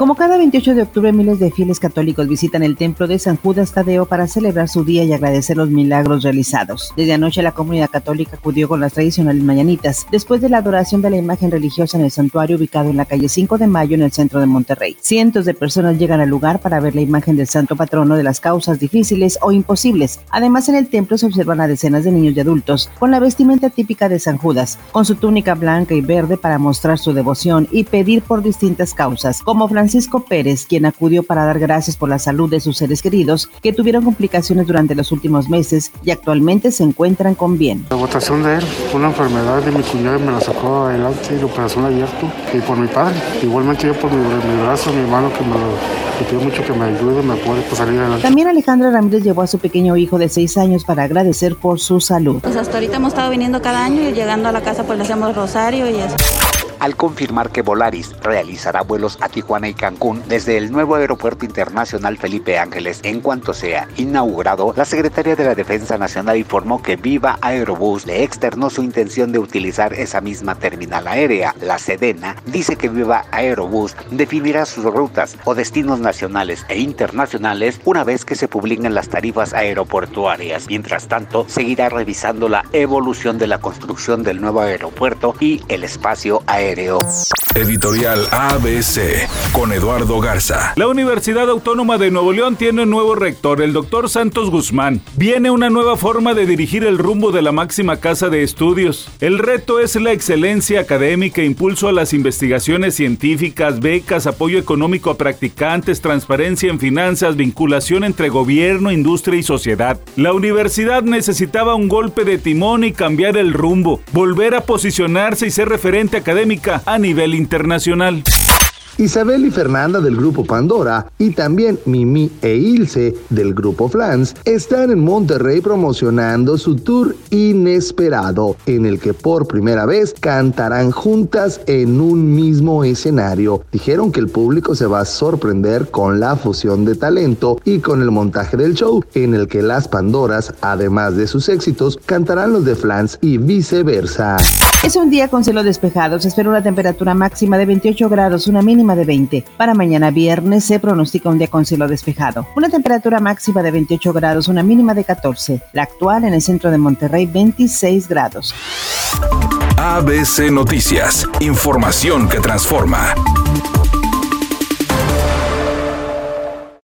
Como cada 28 de octubre, miles de fieles católicos visitan el templo de San Judas Tadeo para celebrar su día y agradecer los milagros realizados. Desde anoche la comunidad católica acudió con las tradicionales mañanitas, después de la adoración de la imagen religiosa en el santuario ubicado en la calle 5 de Mayo en el centro de Monterrey. Cientos de personas llegan al lugar para ver la imagen del santo patrono de las causas difíciles o imposibles. Además, en el templo se observan a decenas de niños y adultos con la vestimenta típica de San Judas, con su túnica blanca y verde para mostrar su devoción y pedir por distintas causas, como Francisco Francisco Pérez, quien acudió para dar gracias por la salud de sus seres queridos que tuvieron complicaciones durante los últimos meses y actualmente se encuentran con bien. La votación de él, una enfermedad de mi cuñado me la sacó adelante y la operación abierto y por mi padre. Igualmente yo por mi, brazo, mi hermano que me lo pidió mucho que me ayude, me puede pues, salir adelante. También Alejandra Ramírez llevó a su pequeño hijo de seis años para agradecer por su salud. Pues hasta ahorita hemos estado viniendo cada año y llegando a la casa pues le hacemos rosario y eso al confirmar que Volaris realizará vuelos a Tijuana y Cancún desde el nuevo Aeropuerto Internacional Felipe Ángeles en cuanto sea inaugurado, la Secretaría de la Defensa Nacional informó que Viva Aerobús le externó su intención de utilizar esa misma terminal aérea. La Sedena dice que Viva Aerobús definirá sus rutas o destinos nacionales e internacionales una vez que se publiquen las tarifas aeroportuarias. Mientras tanto, seguirá revisando la evolución de la construcción del nuevo aeropuerto y el espacio aéreo Editorial ABC con Eduardo Garza. La Universidad Autónoma de Nuevo León tiene un nuevo rector, el doctor Santos Guzmán. Viene una nueva forma de dirigir el rumbo de la máxima casa de estudios. El reto es la excelencia académica, impulso a las investigaciones científicas, becas, apoyo económico a practicantes, transparencia en finanzas, vinculación entre gobierno, industria y sociedad. La universidad necesitaba un golpe de timón y cambiar el rumbo, volver a posicionarse y ser referente académico a nivel internacional. Isabel y Fernanda del grupo Pandora y también Mimi e Ilse del grupo Flans están en Monterrey promocionando su tour inesperado, en el que por primera vez cantarán juntas en un mismo escenario. Dijeron que el público se va a sorprender con la fusión de talento y con el montaje del show, en el que las Pandoras, además de sus éxitos, cantarán los de Flans y viceversa. Es un día con cielo despejado. Se espera una temperatura máxima de 28 grados, una mínima de 20. Para mañana viernes se pronostica un día con cielo despejado. Una temperatura máxima de 28 grados, una mínima de 14. La actual en el centro de Monterrey, 26 grados. ABC Noticias. Información que transforma.